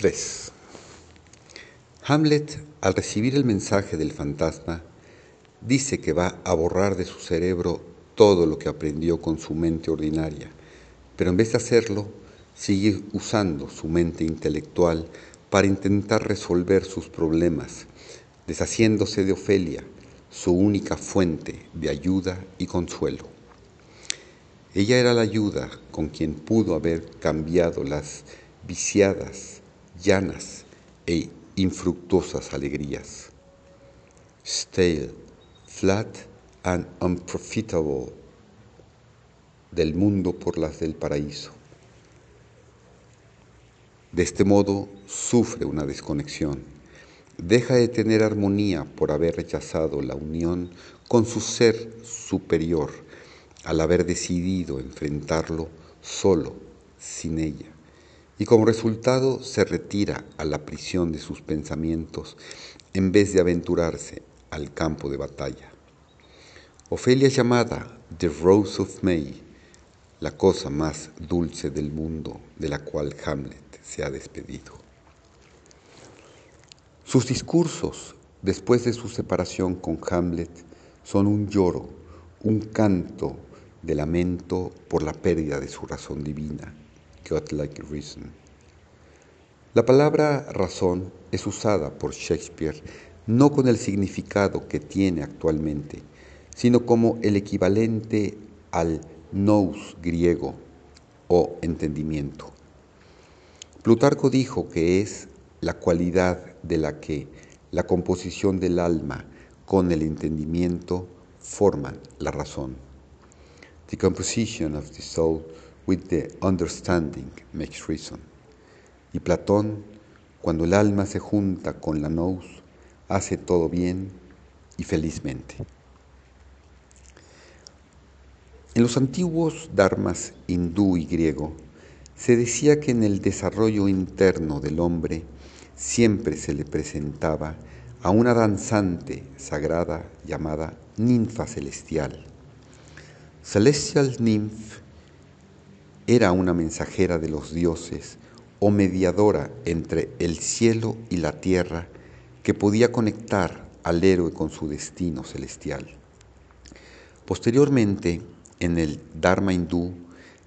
3. Hamlet, al recibir el mensaje del fantasma, dice que va a borrar de su cerebro todo lo que aprendió con su mente ordinaria, pero en vez de hacerlo, sigue usando su mente intelectual para intentar resolver sus problemas, deshaciéndose de Ofelia, su única fuente de ayuda y consuelo. Ella era la ayuda con quien pudo haber cambiado las viciadas, llanas e infructuosas alegrías. Stale, flat and unprofitable del mundo por las del paraíso. De este modo sufre una desconexión. Deja de tener armonía por haber rechazado la unión con su ser superior al haber decidido enfrentarlo solo, sin ella, y como resultado se retira a la prisión de sus pensamientos en vez de aventurarse al campo de batalla. Ofelia llamada The Rose of May, la cosa más dulce del mundo de la cual Hamlet se ha despedido. Sus discursos después de su separación con Hamlet son un lloro, un canto de lamento por la pérdida de su razón divina, La palabra razón es usada por Shakespeare no con el significado que tiene actualmente, sino como el equivalente al nous griego o entendimiento. Plutarco dijo que es la cualidad de la que la composición del alma con el entendimiento forman la razón. The composition of the soul with the understanding makes reason. Y Platón, cuando el alma se junta con la nous, hace todo bien y felizmente. En los antiguos dharmas hindú y griego, se decía que en el desarrollo interno del hombre siempre se le presentaba a una danzante sagrada llamada ninfa celestial Celestial Nymph era una mensajera de los dioses o mediadora entre el cielo y la tierra que podía conectar al héroe con su destino celestial. Posteriormente, en el Dharma hindú,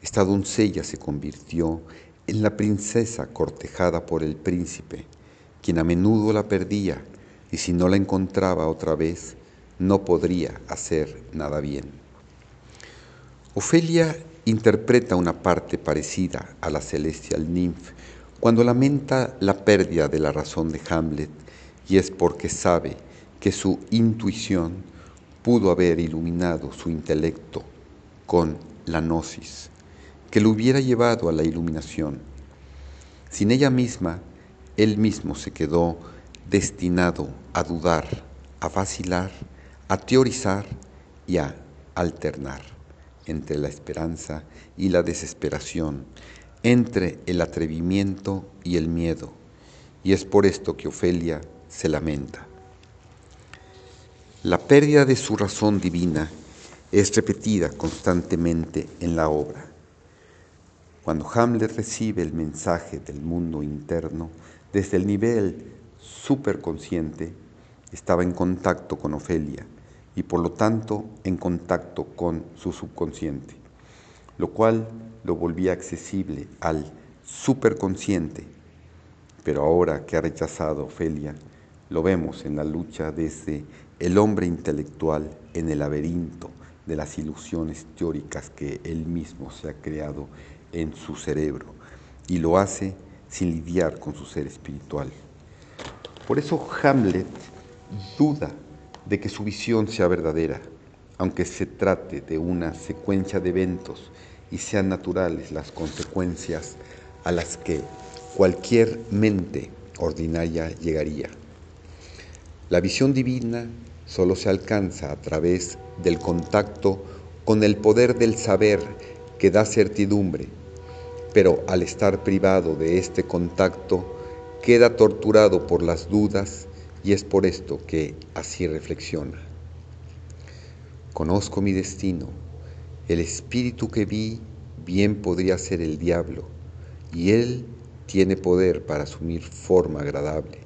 esta doncella se convirtió en la princesa cortejada por el príncipe, quien a menudo la perdía y si no la encontraba otra vez, no podría hacer nada bien. Ofelia interpreta una parte parecida a la celestial nymph cuando lamenta la pérdida de la razón de Hamlet y es porque sabe que su intuición pudo haber iluminado su intelecto con la gnosis, que lo hubiera llevado a la iluminación. Sin ella misma, él mismo se quedó destinado a dudar, a vacilar, a teorizar y a alternar entre la esperanza y la desesperación, entre el atrevimiento y el miedo, y es por esto que Ofelia se lamenta. La pérdida de su razón divina es repetida constantemente en la obra. Cuando Hamlet recibe el mensaje del mundo interno desde el nivel superconsciente, estaba en contacto con Ofelia y por lo tanto en contacto con su subconsciente, lo cual lo volvía accesible al superconsciente. Pero ahora que ha rechazado Ofelia, lo vemos en la lucha desde el hombre intelectual en el laberinto de las ilusiones teóricas que él mismo se ha creado en su cerebro y lo hace sin lidiar con su ser espiritual. Por eso Hamlet duda de que su visión sea verdadera, aunque se trate de una secuencia de eventos y sean naturales las consecuencias a las que cualquier mente ordinaria llegaría. La visión divina solo se alcanza a través del contacto con el poder del saber que da certidumbre, pero al estar privado de este contacto, queda torturado por las dudas y es por esto que así reflexiona. Conozco mi destino, el espíritu que vi bien podría ser el diablo, y él tiene poder para asumir forma agradable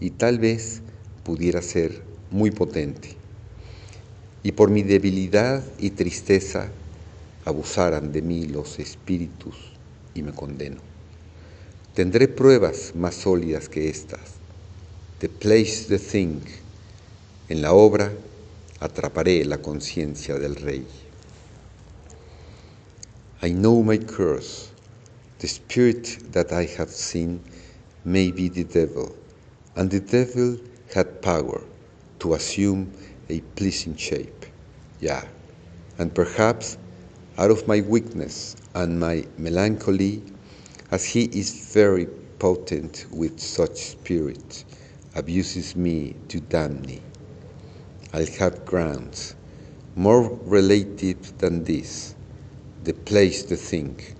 y tal vez pudiera ser muy potente. Y por mi debilidad y tristeza abusaran de mí los espíritus y me condeno. Tendré pruebas más sólidas que estas. The place the thing. En la obra atraparé la conciencia del rey. I know my curse. The spirit that I have seen may be the devil, and the devil had power to assume a pleasing shape. Yeah, and perhaps out of my weakness and my melancholy, as he is very potent with such spirit, abuses me to damn me. I'll have grounds more relative than this, the place to think,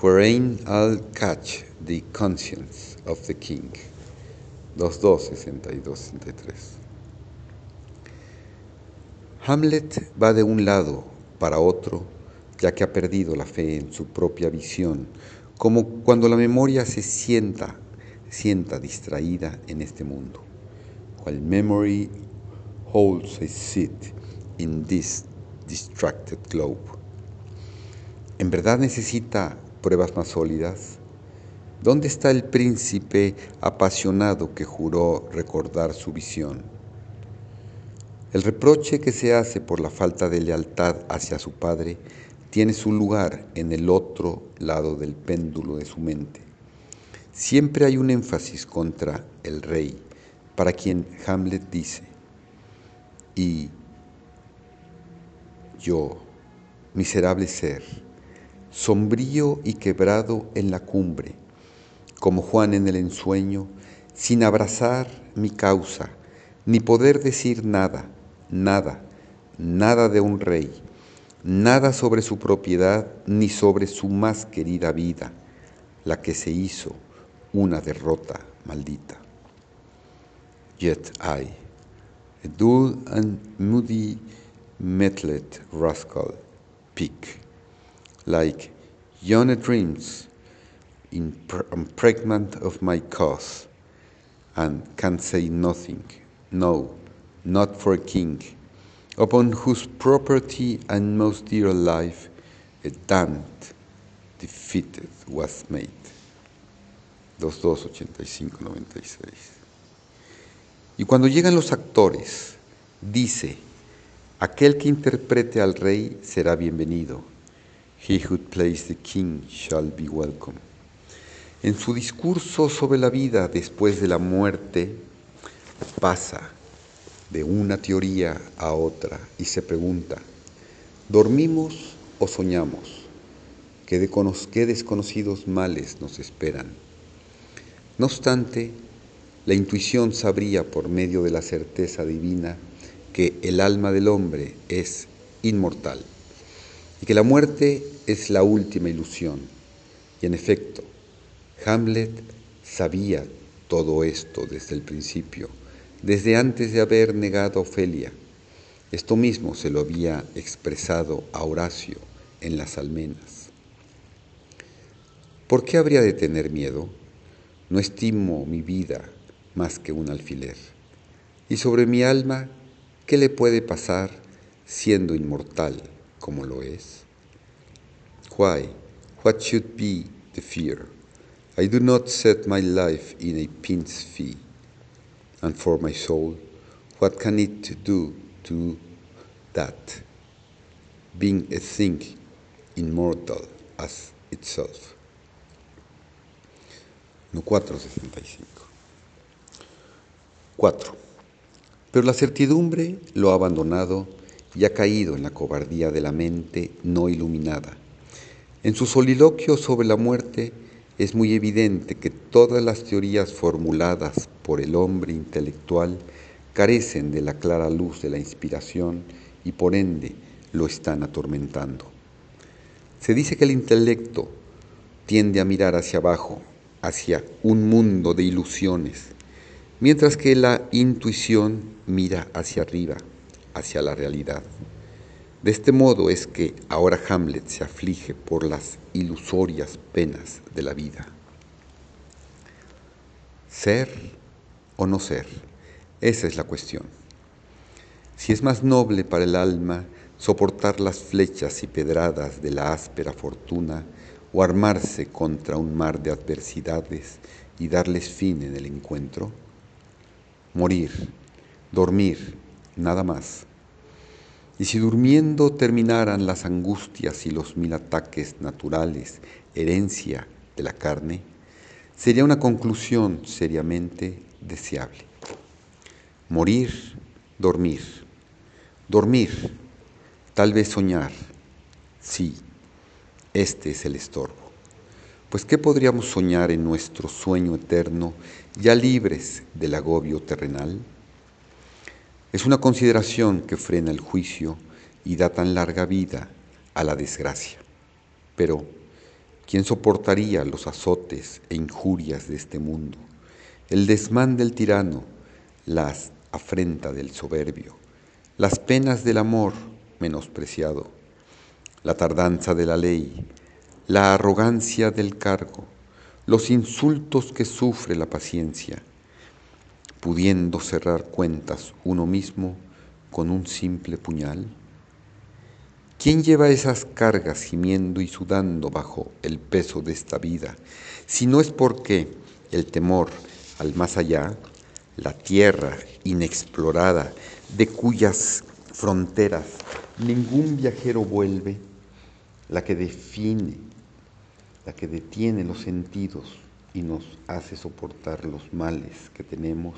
wherein I'll catch the conscience of the king. 2.2, 62, 63. Hamlet va de un lado para otro, ya que ha perdido la fe en su propia visión, como cuando la memoria se sienta, sienta distraída en este mundo. While memory holds a seat in this distracted globe. ¿En verdad necesita pruebas más sólidas? ¿Dónde está el príncipe apasionado que juró recordar su visión? El reproche que se hace por la falta de lealtad hacia su padre tiene su lugar en el otro lado del péndulo de su mente. Siempre hay un énfasis contra el rey, para quien Hamlet dice, y yo, miserable ser, sombrío y quebrado en la cumbre, como Juan en el ensueño, sin abrazar mi causa, ni poder decir nada, nada, nada de un rey, nada sobre su propiedad, ni sobre su más querida vida, la que se hizo una derrota maldita. Yet I, a dull and moody metlet rascal, peak, like young dreams, um, pregnant of my cause, and can say nothing, no, not for a king, upon whose property and most dear life a damned defeated was made. 2285-96. Y cuando llegan los actores, dice, aquel que interprete al rey será bienvenido. He who plays the king shall be welcome. En su discurso sobre la vida después de la muerte, pasa de una teoría a otra y se pregunta, ¿dormimos o soñamos? ¿Qué, desconocidos males nos esperan? No obstante, la intuición sabría por medio de la certeza divina que el alma del hombre es inmortal y que la muerte es la última ilusión. Y en efecto, Hamlet sabía todo esto desde el principio, desde antes de haber negado a Ofelia. Esto mismo se lo había expresado a Horacio en las almenas. ¿Por qué habría de tener miedo? No estimo mi vida más que un alfiler. Y sobre mi alma, ¿qué le puede pasar siendo inmortal como lo es? Why? What should be the fear? I do not set my life in a pin's fee. And for my soul, what can it do to that, being a thing immortal as itself? 465. 4. Pero la certidumbre lo ha abandonado y ha caído en la cobardía de la mente no iluminada. En su soliloquio sobre la muerte es muy evidente que todas las teorías formuladas por el hombre intelectual carecen de la clara luz de la inspiración y por ende lo están atormentando. Se dice que el intelecto tiende a mirar hacia abajo, hacia un mundo de ilusiones, mientras que la intuición mira hacia arriba, hacia la realidad. De este modo es que ahora Hamlet se aflige por las ilusorias penas de la vida. ¿Ser o no ser? Esa es la cuestión. Si es más noble para el alma soportar las flechas y pedradas de la áspera fortuna o armarse contra un mar de adversidades y darles fin en el encuentro, morir, dormir, nada más. Y si durmiendo terminaran las angustias y los mil ataques naturales, herencia de la carne, sería una conclusión seriamente deseable. Morir, dormir, dormir, tal vez soñar, sí, este es el estorbo. Pues ¿qué podríamos soñar en nuestro sueño eterno, ya libres del agobio terrenal? Es una consideración que frena el juicio y da tan larga vida a la desgracia. Pero, ¿quién soportaría los azotes e injurias de este mundo? El desmán del tirano, la afrenta del soberbio, las penas del amor menospreciado, la tardanza de la ley, la arrogancia del cargo, los insultos que sufre la paciencia, pudiendo cerrar cuentas uno mismo con un simple puñal? ¿Quién lleva esas cargas gimiendo y sudando bajo el peso de esta vida, si no es porque el temor al más allá, la tierra inexplorada, de cuyas fronteras ningún viajero vuelve, la que define, la que detiene los sentidos y nos hace soportar los males que tenemos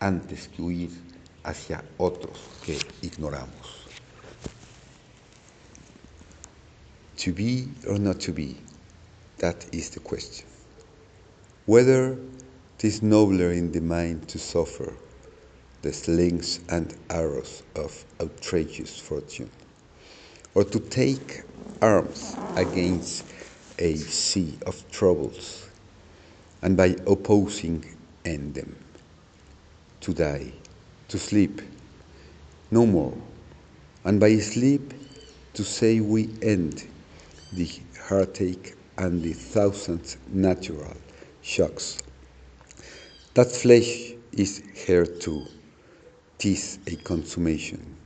antes que huir hacia otros que ignoramos. To be or not to be, that is the question. Whether it is nobler in the mind to suffer the slings and arrows of outrageous fortune, or to take arms against a sea of troubles, and by opposing end them to die, to sleep, no more, and by sleep to say we end the heartache and the thousand natural shocks. That flesh is here too, tis a consummation,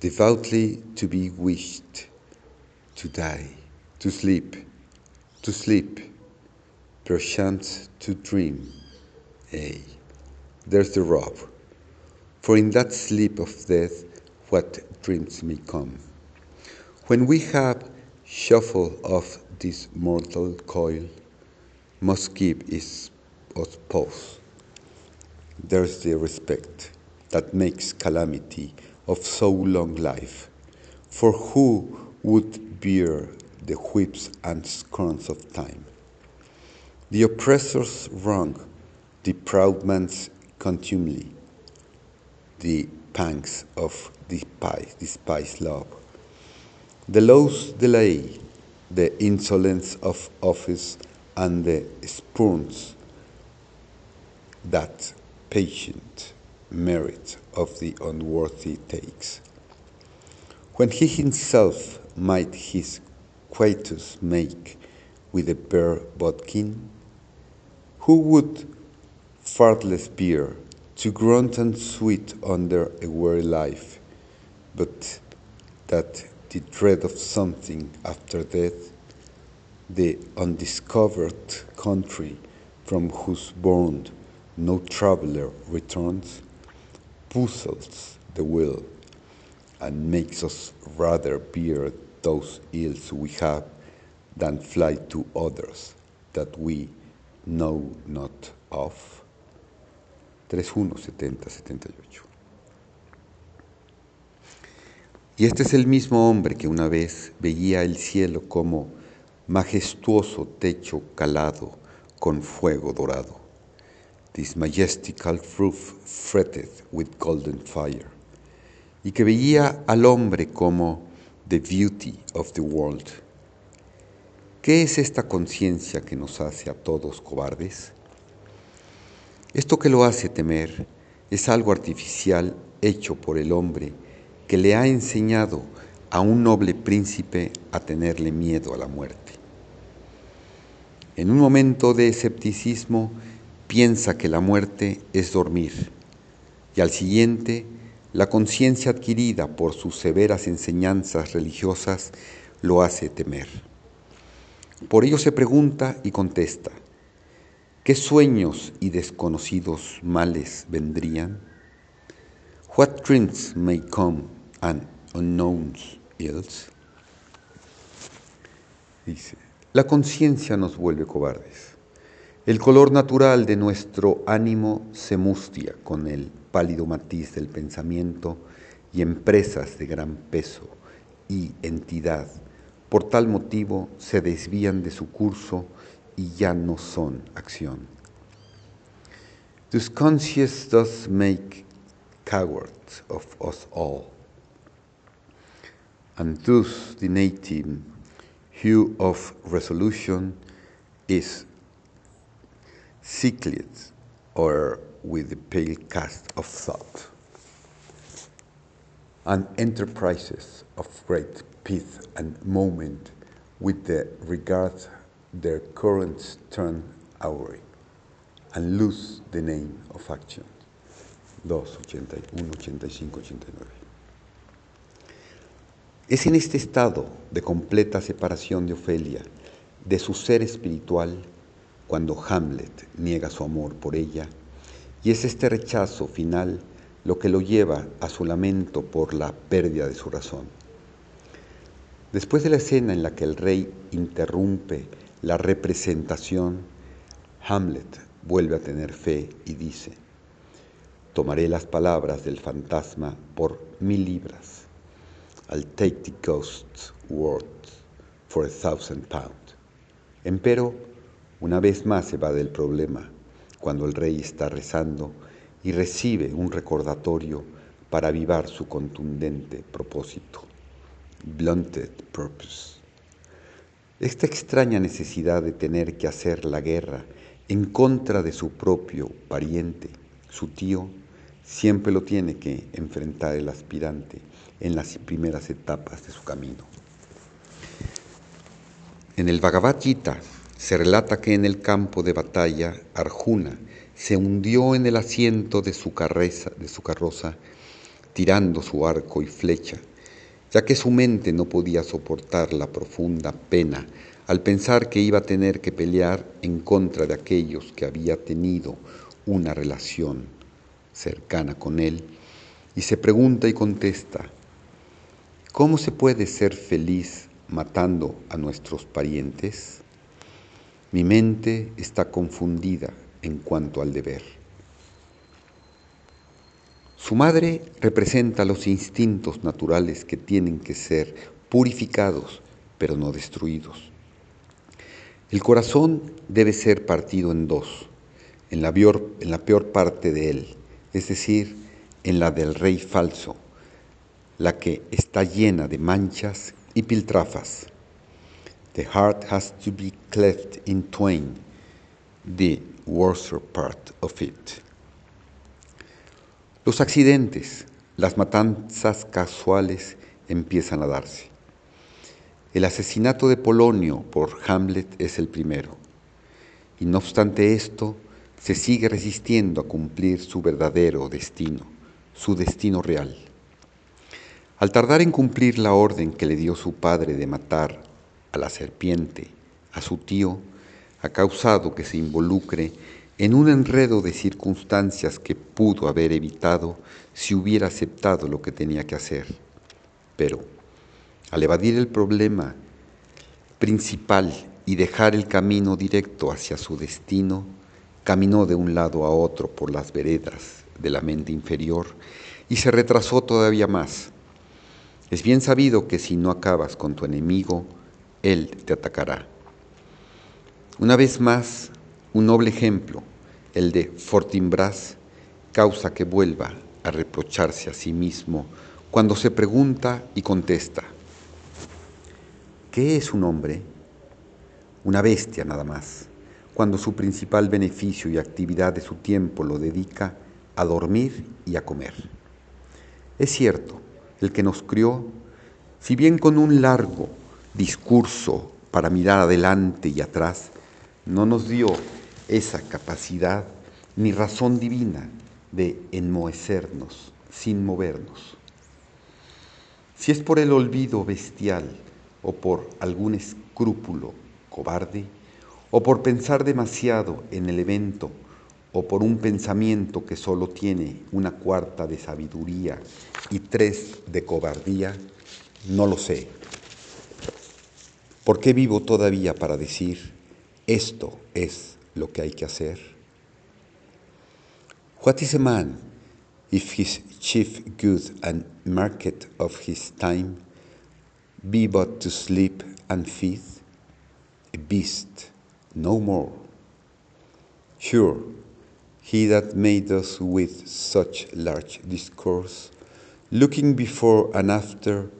devoutly to be wished, to die, to sleep, to sleep, perchance to dream, ay there's the rub. For in that sleep of death, what dreams may come. When we have shuffled off this mortal coil, must keep us pause. There's the respect that makes calamity of so long life. For who would bear the whips and scorns of time? The oppressor's wrong, the proud man's contumely, the pangs of despise, love, the law's delay, the insolence of office, and the spurns that patient merit of the unworthy takes. When he himself might his quietus make with a bare bodkin, who would fartless beer, to grunt and sweet under a weary life, but that the dread of something after death, the undiscovered country from whose bourne no traveler returns, puzzles the will and makes us rather bear those ills we have than fly to others that we know not of. 31 70 78. Y este es el mismo hombre que una vez veía el cielo como majestuoso techo calado con fuego dorado. This majestical roof fretted with golden fire. Y que veía al hombre como the beauty of the world. ¿Qué es esta conciencia que nos hace a todos cobardes? Esto que lo hace temer es algo artificial hecho por el hombre que le ha enseñado a un noble príncipe a tenerle miedo a la muerte. En un momento de escepticismo piensa que la muerte es dormir y al siguiente la conciencia adquirida por sus severas enseñanzas religiosas lo hace temer. Por ello se pregunta y contesta, ¿qué sueños y desconocidos males vendrían? What dreams may come and unknown ills? Dice, la conciencia nos vuelve cobardes. El color natural de nuestro ánimo se mustia con el pálido matiz del pensamiento y empresas de gran peso y entidad, por tal motivo se desvían de su curso y ya no son acción. This conscience does make cowards of us all, and thus the native hue of resolution is sicklied or with the pale cast of thought, and enterprises of great pith and moment with the regard their currents turn awry, and lose the name of action. 2, 81, 85, 89. Es en este estado de completa separación de Ofelia, de su ser espiritual, cuando Hamlet niega su amor por ella, y es este rechazo final lo que lo lleva a su lamento por la pérdida de su razón. Después de la escena en la que el rey interrumpe la representación, Hamlet vuelve a tener fe y dice, tomaré las palabras del fantasma por mil libras. I'll take the ghost's words for a thousand pounds. Empero, una vez más se va del problema cuando el rey está rezando y recibe un recordatorio para avivar su contundente propósito. Blunted purpose. Esta extraña necesidad de tener que hacer la guerra en contra de su propio pariente, su tío, siempre lo tiene que enfrentar el aspirante en las primeras etapas de su camino. En el Bhagavad Gita se relata que en el campo de batalla Arjuna se hundió en el asiento de su, de su carroza tirando su arco y flecha, ya que su mente no podía soportar la profunda pena al pensar que iba a tener que pelear en contra de aquellos que había tenido una relación cercana con él, y se pregunta y contesta, ¿cómo se puede ser feliz matando a nuestros parientes? Mi mente está confundida en cuanto al deber. Su madre representa los instintos naturales que tienen que ser purificados, pero no destruidos. El corazón debe ser partido en dos, en la, peor, parte de él, es decir, en la del rey falso, la que está llena de manchas y piltrafas The heart has to be cleft in twain, the worser part of it. Los accidentes, las matanzas casuales empiezan a darse. El asesinato de Polonio por Hamlet es el primero. Y no obstante esto, se sigue resistiendo a cumplir su verdadero destino, su destino real. Al tardar en cumplir la orden que le dio su padre de matar a la serpiente, a su tío, ha causado que se involucre en un enredo de circunstancias que pudo haber evitado si hubiera aceptado lo que tenía que hacer. Pero, al evadir el problema principal y dejar el camino directo hacia su destino, caminó de un lado a otro por las veredas de la mente inferior y se retrasó todavía más. Es bien sabido que si no acabas con tu enemigo, él te atacará. Una vez más, un noble ejemplo, el de Fortinbras, causa que vuelva a reprocharse a sí mismo cuando se pregunta y contesta, ¿qué es un hombre? Una bestia nada más, cuando su principal beneficio y actividad de su tiempo lo dedica a dormir y a comer. Es cierto, el que nos crió, si bien con un largo discurso para mirar adelante y atrás, no nos dio esa capacidad ni razón divina de enmohecernos sin movernos. Si es por el olvido bestial o por algún escrúpulo cobarde, o por pensar demasiado en el evento, o por un pensamiento que solo tiene una cuarta de sabiduría y tres de cobardía, no lo sé. ¿Por qué vivo todavía para decir, esto es lo que hay que hacer? What is a man if his chief good and market of his time be but to sleep and feed? A beast, no more. Sure, he that made us with such large discourse, looking before and after,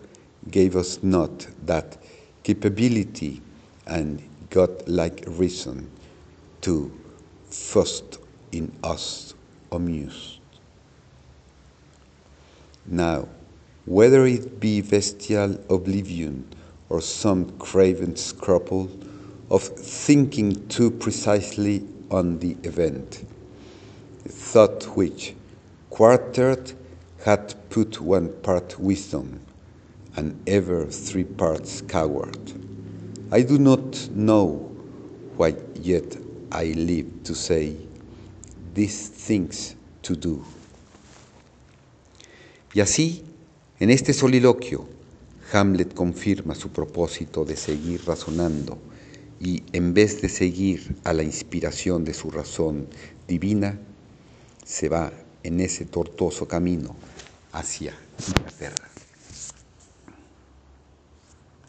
gave us not that capability and God-like reason to first in us amused. Now, whether it be bestial oblivion or some craven scruple of thinking too precisely on the event, thought which, quartered, had put one part wisdom and ever three parts coward. I do not know why yet I live to say these things to do. Y así, en este soliloquio, Hamlet confirma su propósito de seguir razonando y en vez de seguir a la inspiración de su razón divina, se va en ese tortuoso camino hacia Inglaterra.